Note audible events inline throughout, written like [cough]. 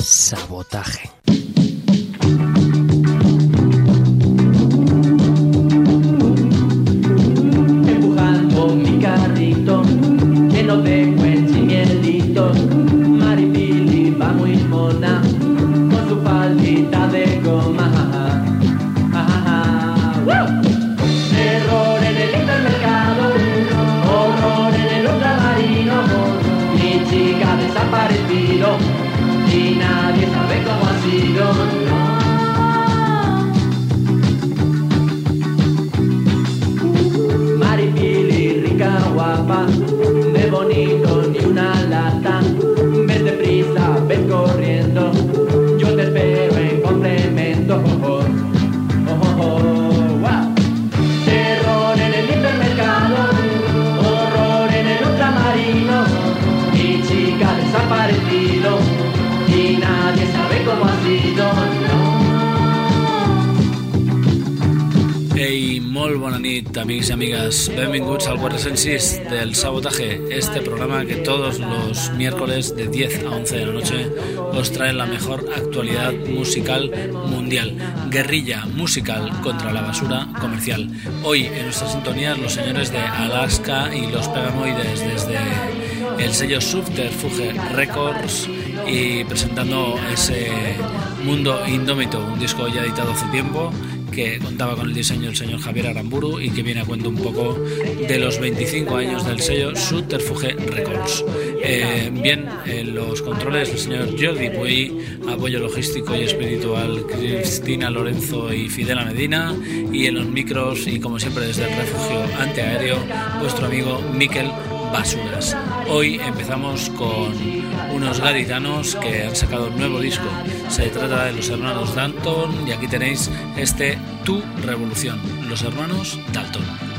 Sabotaje. empujando mi carrito lleno de cuentos 爸爸。Bona nit, amics y amigas. Benvinguts al 406 del Sabotaje, este programa que todos los miércoles de 10 a 11 de la noche os trae la mejor actualidad musical mundial. Guerrilla musical contra la basura comercial. Hoy en nuestras sintonías los señores de Alaska y los Pegamoides desde el sello Subterfuge Records y presentando ese Mundo Indómito, un disco ya editado hace tiempo que contaba con el diseño del señor Javier Aramburu y que viene a cuento un poco de los 25 años del sello Subterfuge Records. Eh, bien, en los controles el señor Jordi Puy, apoyo logístico y espiritual Cristina Lorenzo y Fidela Medina y en los micros y como siempre desde el refugio antiaéreo vuestro amigo Miquel Basuras. Hoy empezamos con unos gaditanos que han sacado un nuevo disco. Se trata de los hermanos Dalton y aquí tenéis este Tu Revolución, los hermanos Dalton.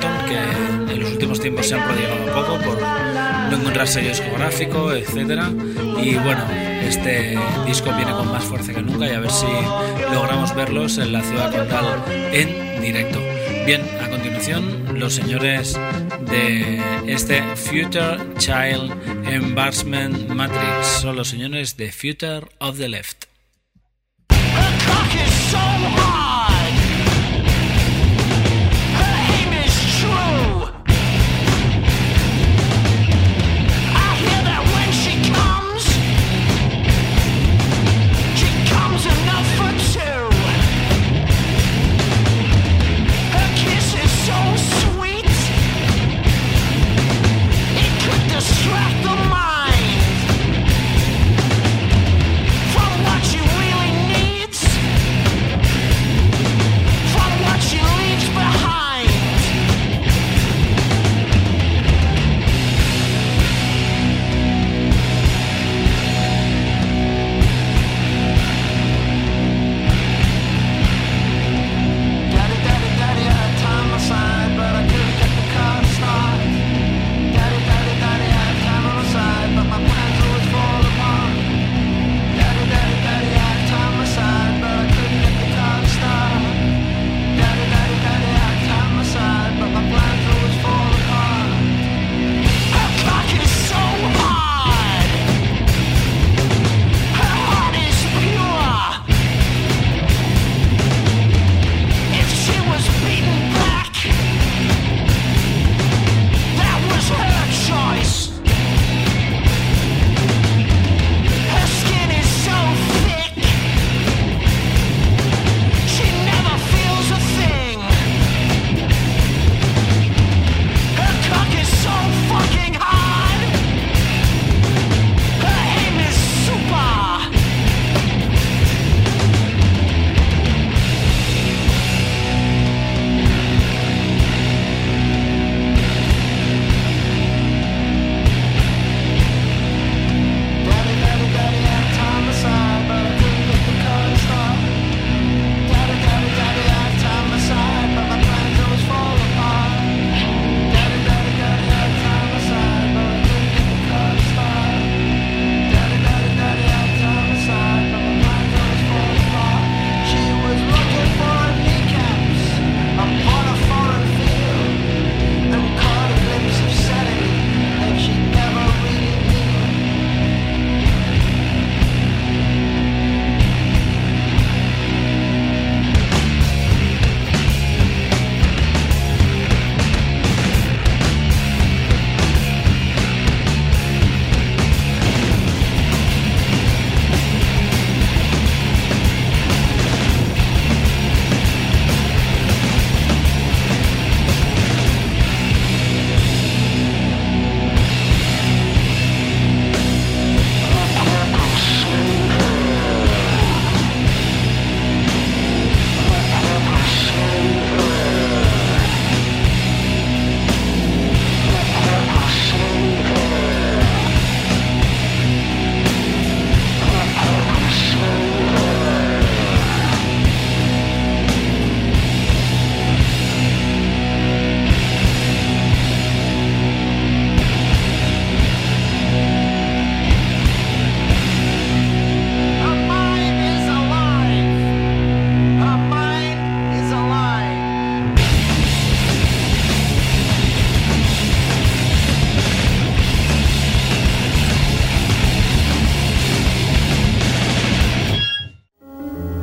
Que en los últimos tiempos se han prodigado poco por no encontrar sello discográfico, etcétera. Y bueno, este disco viene con más fuerza que nunca y a ver si logramos verlos en la ciudad condal en directo. Bien, a continuación, los señores de este Future Child Embarrassment Matrix son los señores de Future of the Left.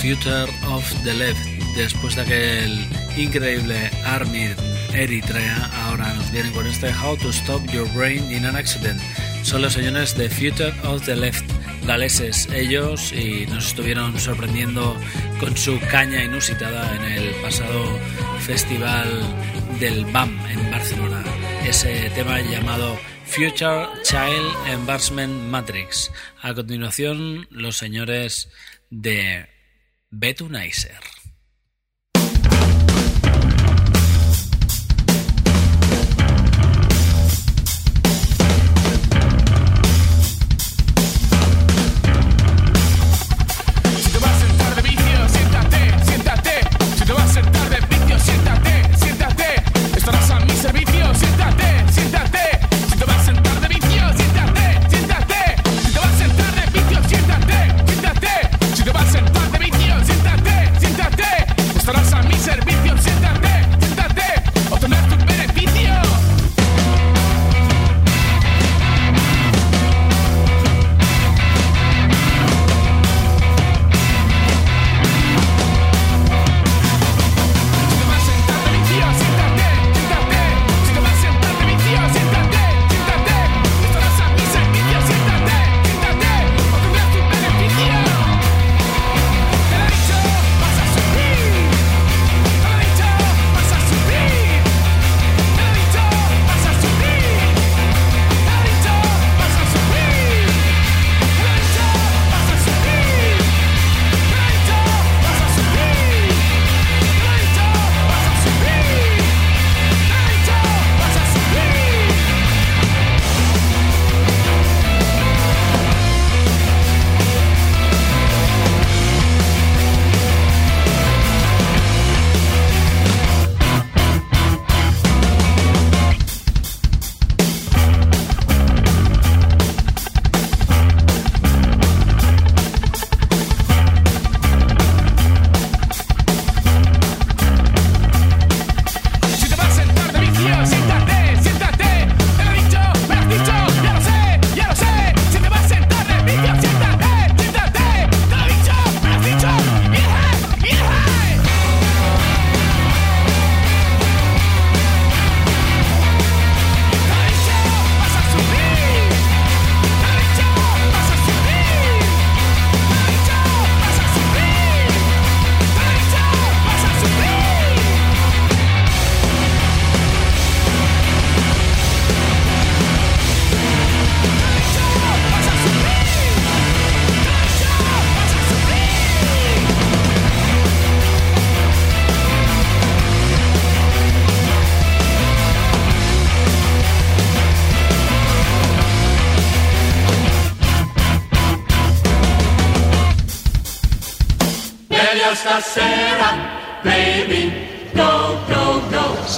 Future of the Left. Después de aquel increíble Army Eritrea, ahora nos vienen con este How to Stop Your Brain in an Accident. Son los señores de Future of the Left, galeses ellos, y nos estuvieron sorprendiendo con su caña inusitada en el pasado festival del BAM en Barcelona. Ese tema llamado Future Child Embarrassment Matrix. A continuación, los señores de Betunizer.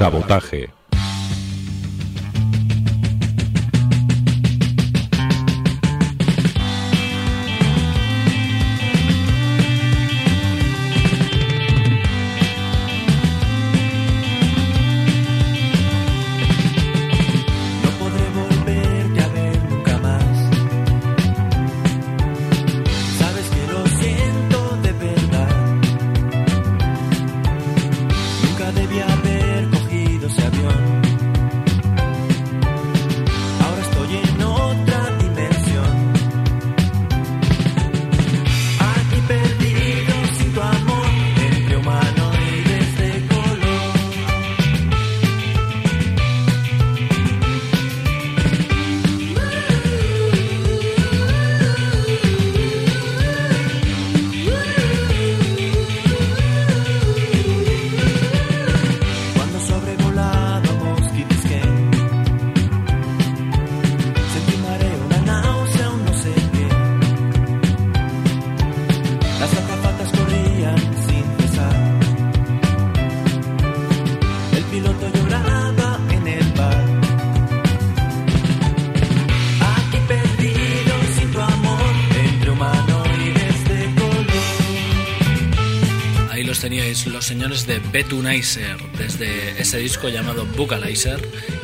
Sabotaje. De Betunizer desde ese disco llamado Vocalizer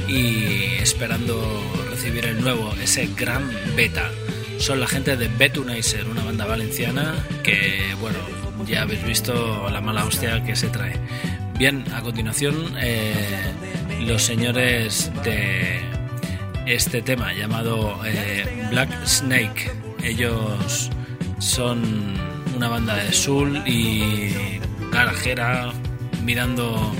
y esperando recibir el nuevo, ese gran beta. Son la gente de Betunizer, una banda valenciana que, bueno, ya habéis visto la mala hostia que se trae. Bien, a continuación, eh, los señores de este tema llamado eh, Black Snake. Ellos son una banda de soul y garajera mirando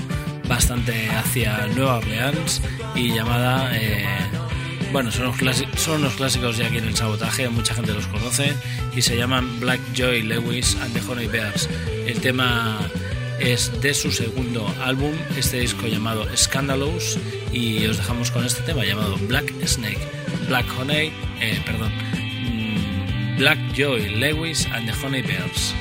bastante hacia Nueva Orleans y llamada eh, bueno son unos, clásicos ya aquí en el sabotaje mucha gente los conoce y se llaman Black Joy Lewis and the Honey Bears. El tema es de su segundo álbum este disco llamado Scandalous y os dejamos con este tema llamado Black Snake Black Honey eh, perdón mm, Black Joy Lewis and the Honey Bears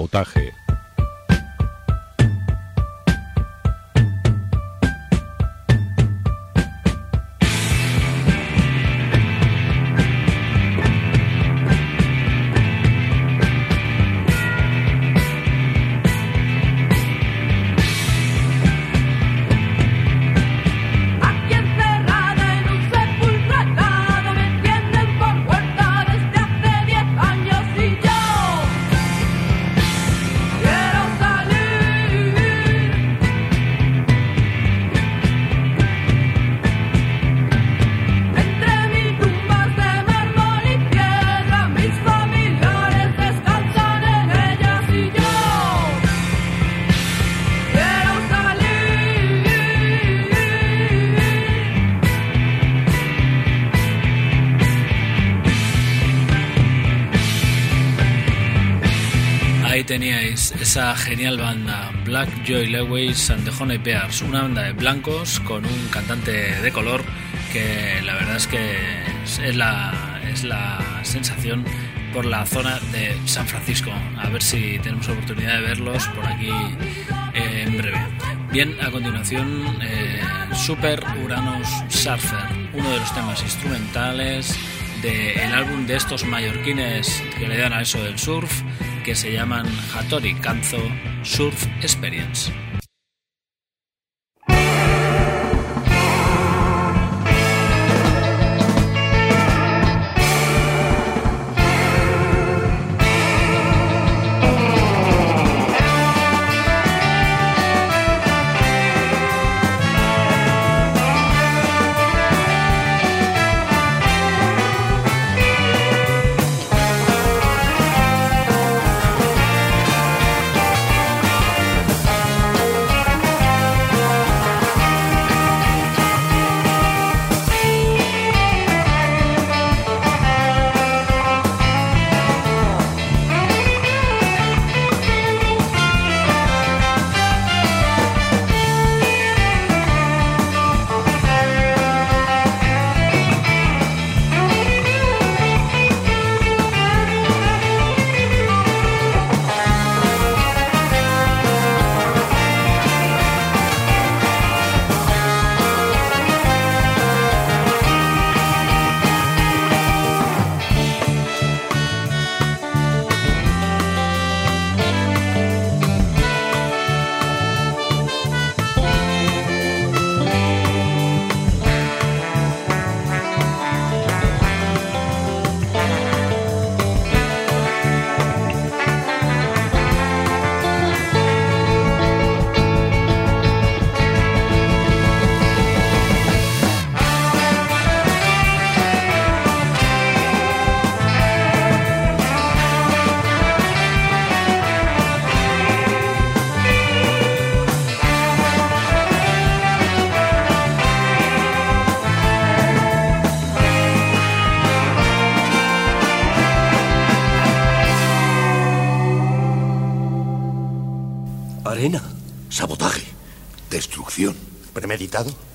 Sabotaje. Genial banda Black Joy Lewis and the Honey Bears, una banda de blancos con un cantante de color que la verdad es que es la, es la sensación por la zona de San Francisco. A ver si tenemos oportunidad de verlos por aquí eh, en breve. Bien, a continuación, eh, Super Uranus Surfer, uno de los temas instrumentales del álbum de estos mallorquines que le dan a eso del surf, que se llaman Hattori Kanzo Surf Experience.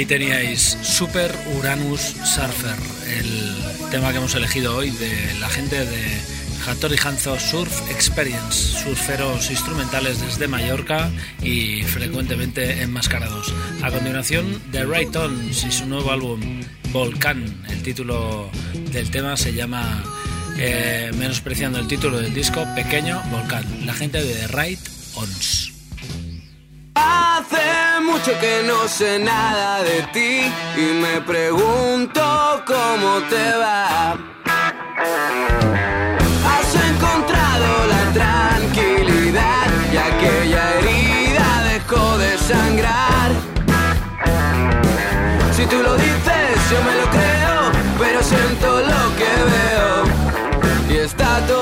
Ahí teníais Super Uranus Surfer, el tema que hemos elegido hoy de la gente de Hattori Hanzo Surf Experience, surferos instrumentales desde Mallorca y frecuentemente enmascarados. A continuación, The Right Ons y su nuevo álbum Volcán. El título del tema se llama, eh, menospreciando el título del disco, Pequeño Volcán. La gente de The Right Ons. Hace mucho que no sé nada de ti y me pregunto cómo te va. Has encontrado la tranquilidad y aquella herida dejó de sangrar. Si tú lo dices, yo me lo creo, pero siento lo que veo y está todo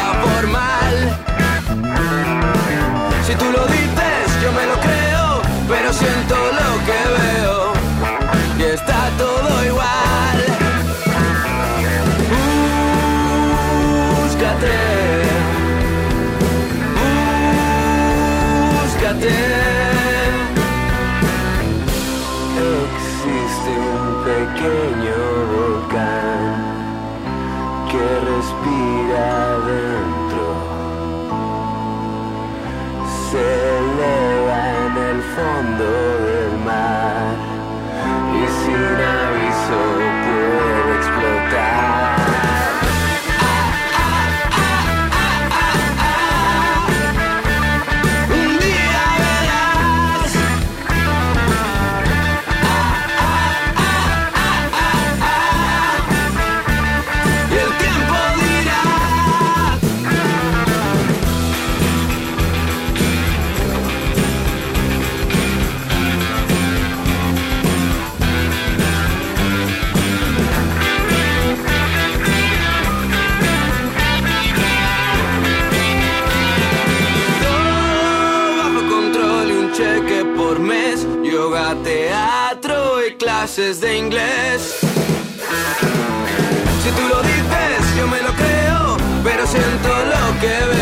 formal. Si tú lo dices, yo me lo creo, pero siento lo que veo y está todo igual. Búscate, búscate. Existe un pequeño Se eleva en el fondo clases de inglés. Si tú lo dices, yo me lo creo Pero siento lo que veo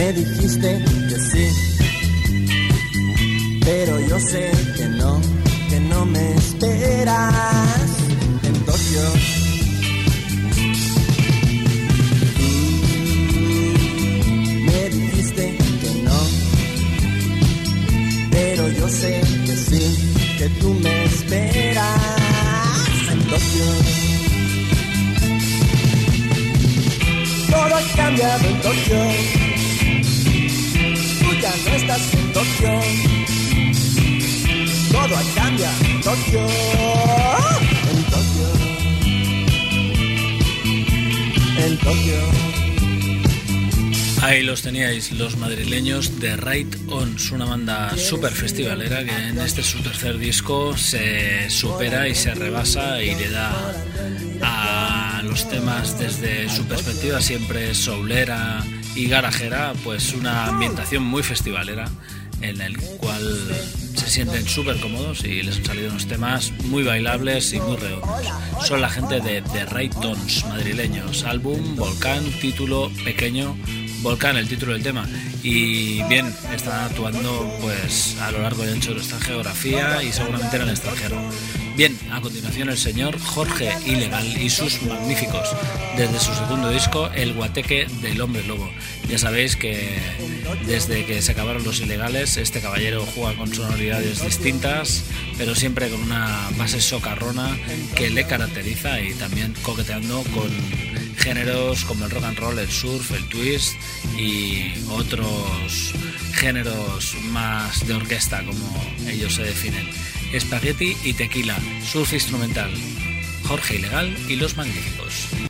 Me dijiste que sí, pero yo sé que no, que no me esperas en Tokio. Me dijiste que no, pero yo sé que sí, que tú me esperas en Tokio. Todo ha cambiado en Tokio. Todo en Tokio. En Tokio. En Tokio. Ahí los teníais, los madrileños de Right Ons, una banda super festivalera que en este su tercer disco se supera y se rebasa y le da a los temas desde su perspectiva siempre soulera y garajera, pues una ambientación muy festivalera en el cual se sienten súper cómodos y les han salido unos temas muy bailables y muy redondos. Son la gente de The Right Tones madrileños, álbum, Volcán, título pequeño, Volcán, el título del tema. Y bien, están actuando pues a lo largo y ancho de nuestra geografía y seguramente en el extranjero. Bien, a continuación el señor Jorge Ilegal y sus magníficos, desde su segundo disco, El Guateque del Hombre Lobo. Ya sabéis que desde que se acabaron los ilegales, este caballero juega con sonoridades distintas, pero siempre con una base socarrona que le caracteriza y también coqueteando con géneros como el rock and roll, el surf, el twist y otros géneros más de orquesta como ellos se definen. Espagueti y tequila, surf instrumental, Jorge Ilegal y los magníficos.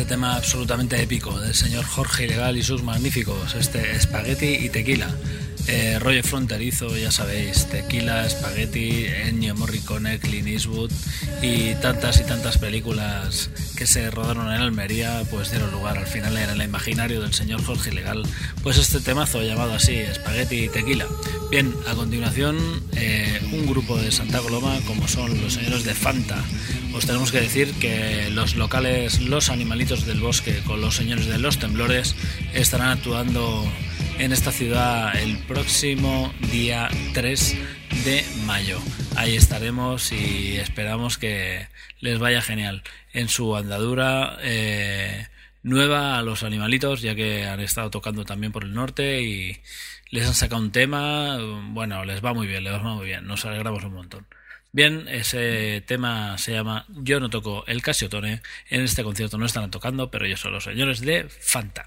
Ese tema absolutamente épico del señor Jorge Ilegal y sus magníficos, este espagueti y tequila. Eh, rollo fronterizo, ya sabéis, tequila, espagueti, Ennio Morricone, Clint Eastwood y tantas y tantas películas que se rodaron en Almería, pues dieron lugar al final en el imaginario del señor Jorge Ilegal, pues este temazo llamado así, espagueti y tequila. Bien, a continuación, eh, un grupo de Santa Coloma, como son los señores de Fanta, os tenemos que decir que los locales Los Animalitos del Bosque con los señores de Los Temblores estarán actuando en esta ciudad el próximo día 3 de mayo. Ahí estaremos y esperamos que les vaya genial en su andadura eh, nueva a los animalitos, ya que han estado tocando también por el norte y les han sacado un tema. Bueno, les va muy bien, les va muy bien, nos alegramos un montón. Bien, ese tema se llama Yo no toco el Casiotone. En este concierto no están tocando, pero ellos son los señores de Fanta.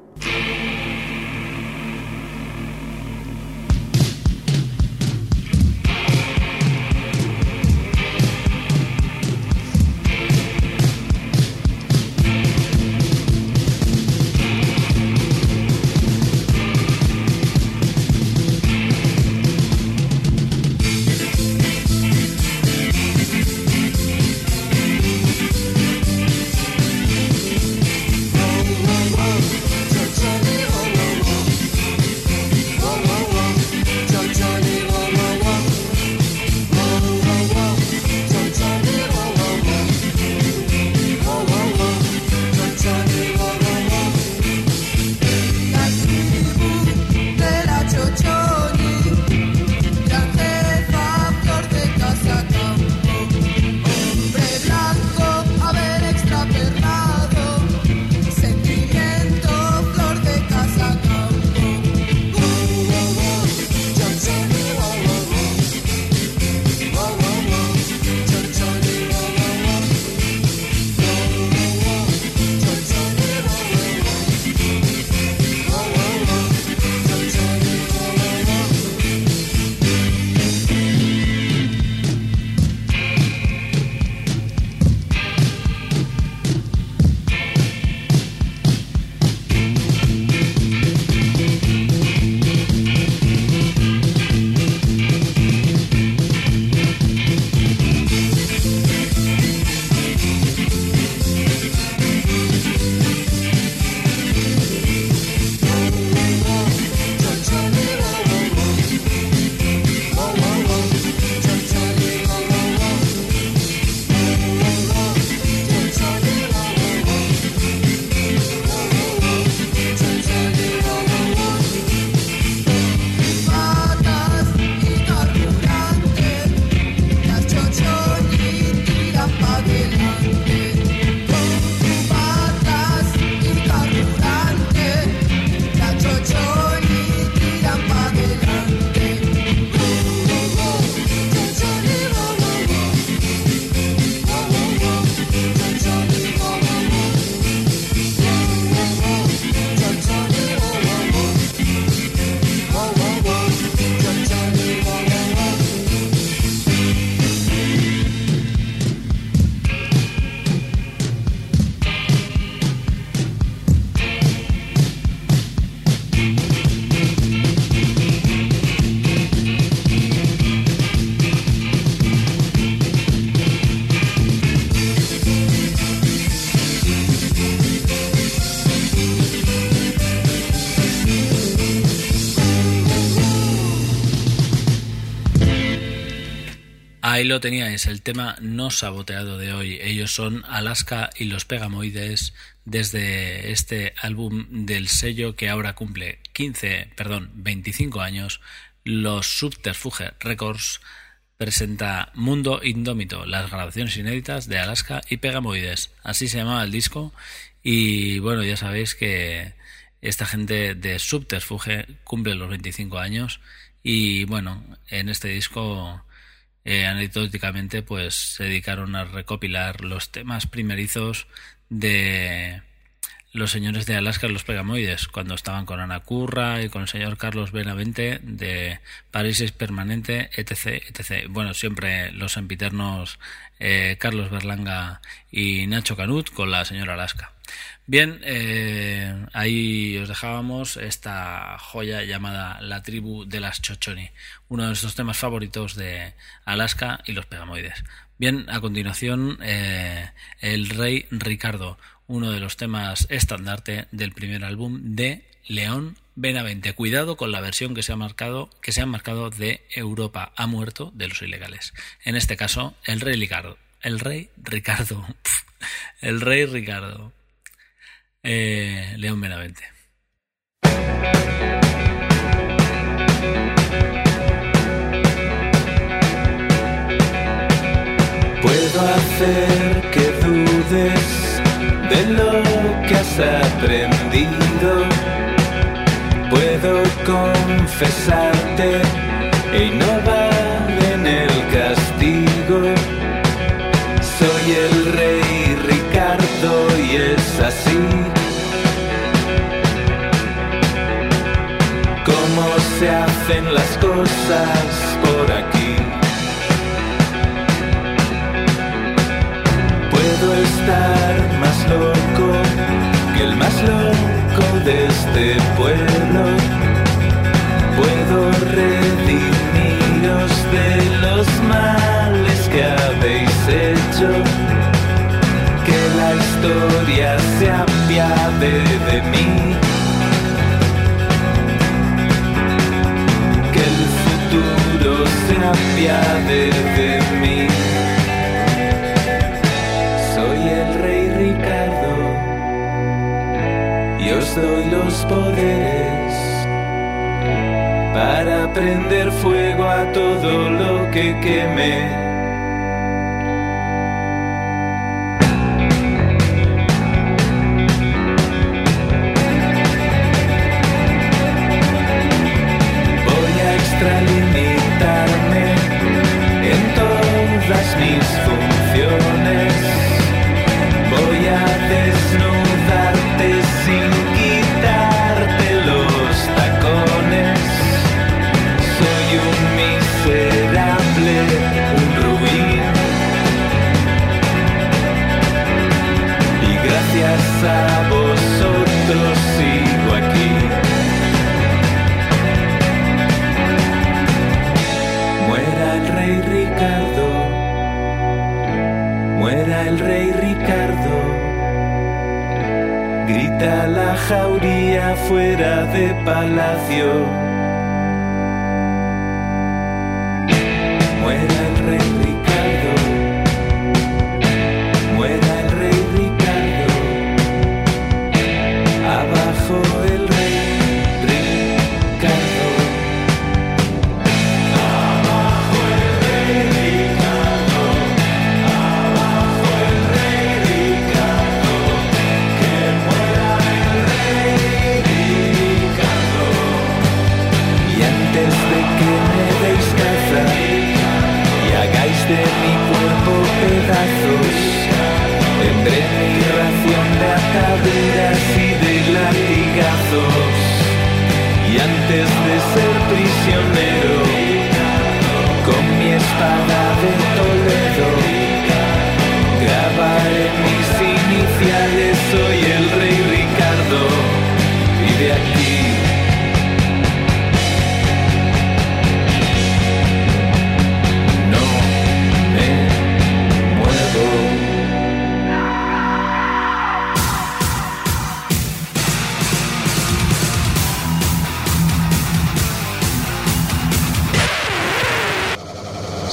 Ahí lo teníais, el tema no saboteado de hoy. Ellos son Alaska y los Pegamoides desde este álbum del sello que ahora cumple 15, perdón, 25 años. Los Subterfuge Records presenta Mundo Indómito, las grabaciones inéditas de Alaska y Pegamoides. Así se llamaba el disco y bueno, ya sabéis que esta gente de Subterfuge cumple los 25 años y bueno, en este disco eh, anecdóticamente pues se dedicaron a recopilar los temas primerizos de los señores de Alaska los Pegamoides, cuando estaban con Ana Curra y con el señor Carlos Benavente de París es Permanente, etc, etc. Bueno, siempre los sempiternos eh, Carlos Berlanga y Nacho Canut con la señora Alaska. Bien, eh, ahí os dejábamos esta joya llamada La tribu de las Chochoni, uno de nuestros temas favoritos de Alaska y los Pegamoides. Bien, a continuación, eh, El Rey Ricardo, uno de los temas estandarte del primer álbum de León Benavente. Cuidado con la versión que se ha marcado, que se ha marcado de Europa ha muerto de los ilegales. En este caso, El Rey Ricardo. El Rey Ricardo. [laughs] El Rey Ricardo. Eh, León Benavente. Puedo hacer que dudes de lo que has aprendido. Puedo confesarte e innovar en el castigo. Soy el rey Ricardo y es así. Las cosas por aquí. Puedo estar más loco que el más loco de este pueblo. Puedo redimiros de los males que habéis hecho. Que la historia se apiade de mí. Se de mí. Soy el rey Ricardo y os doy los poderes para prender fuego a todo lo que queme. Palacio.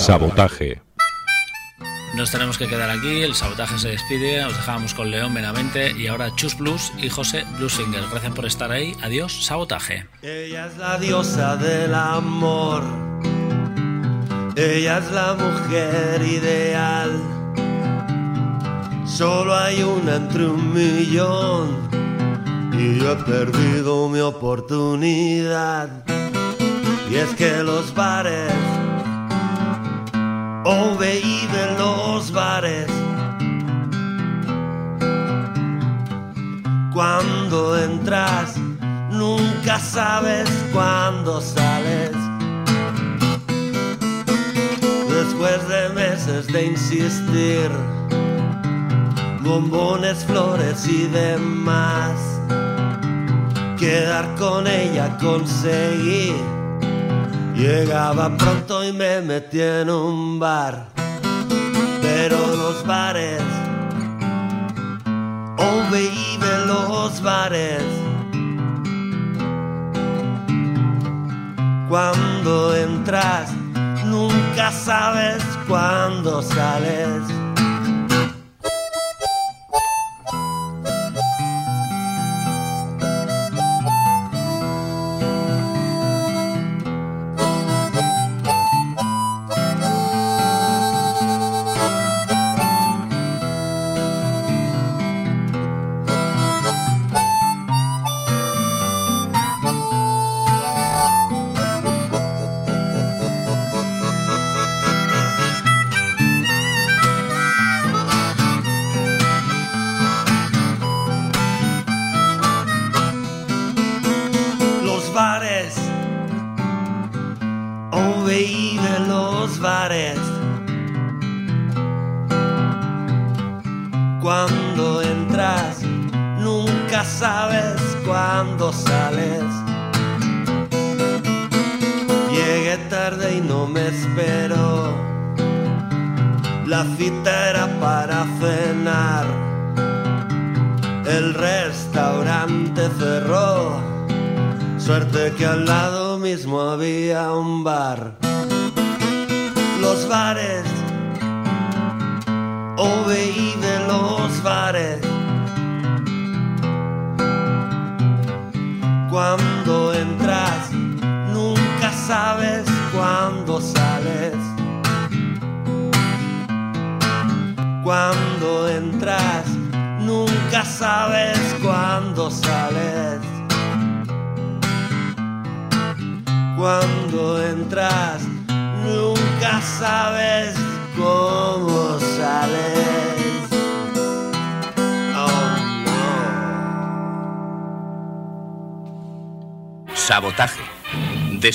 Sabotaje. Nos tenemos que quedar aquí, el sabotaje se despide, os dejábamos con León Benavente y ahora Chus Blues y José Bluesinger. Gracias por estar ahí, adiós, sabotaje. Ella es la diosa del amor. Ella es la mujer ideal. Solo hay una entre un millón. Y yo he perdido mi oportunidad. Y es que los bares, oh baby, los bares. Cuando entras, nunca sabes cuándo sales. Después de meses de insistir, bombones, flores y demás, quedar con ella conseguí. Llegaba pronto y me metí en un bar, pero los bares, oh baby, los bares. Cuando entras, nunca sabes cuándo sales.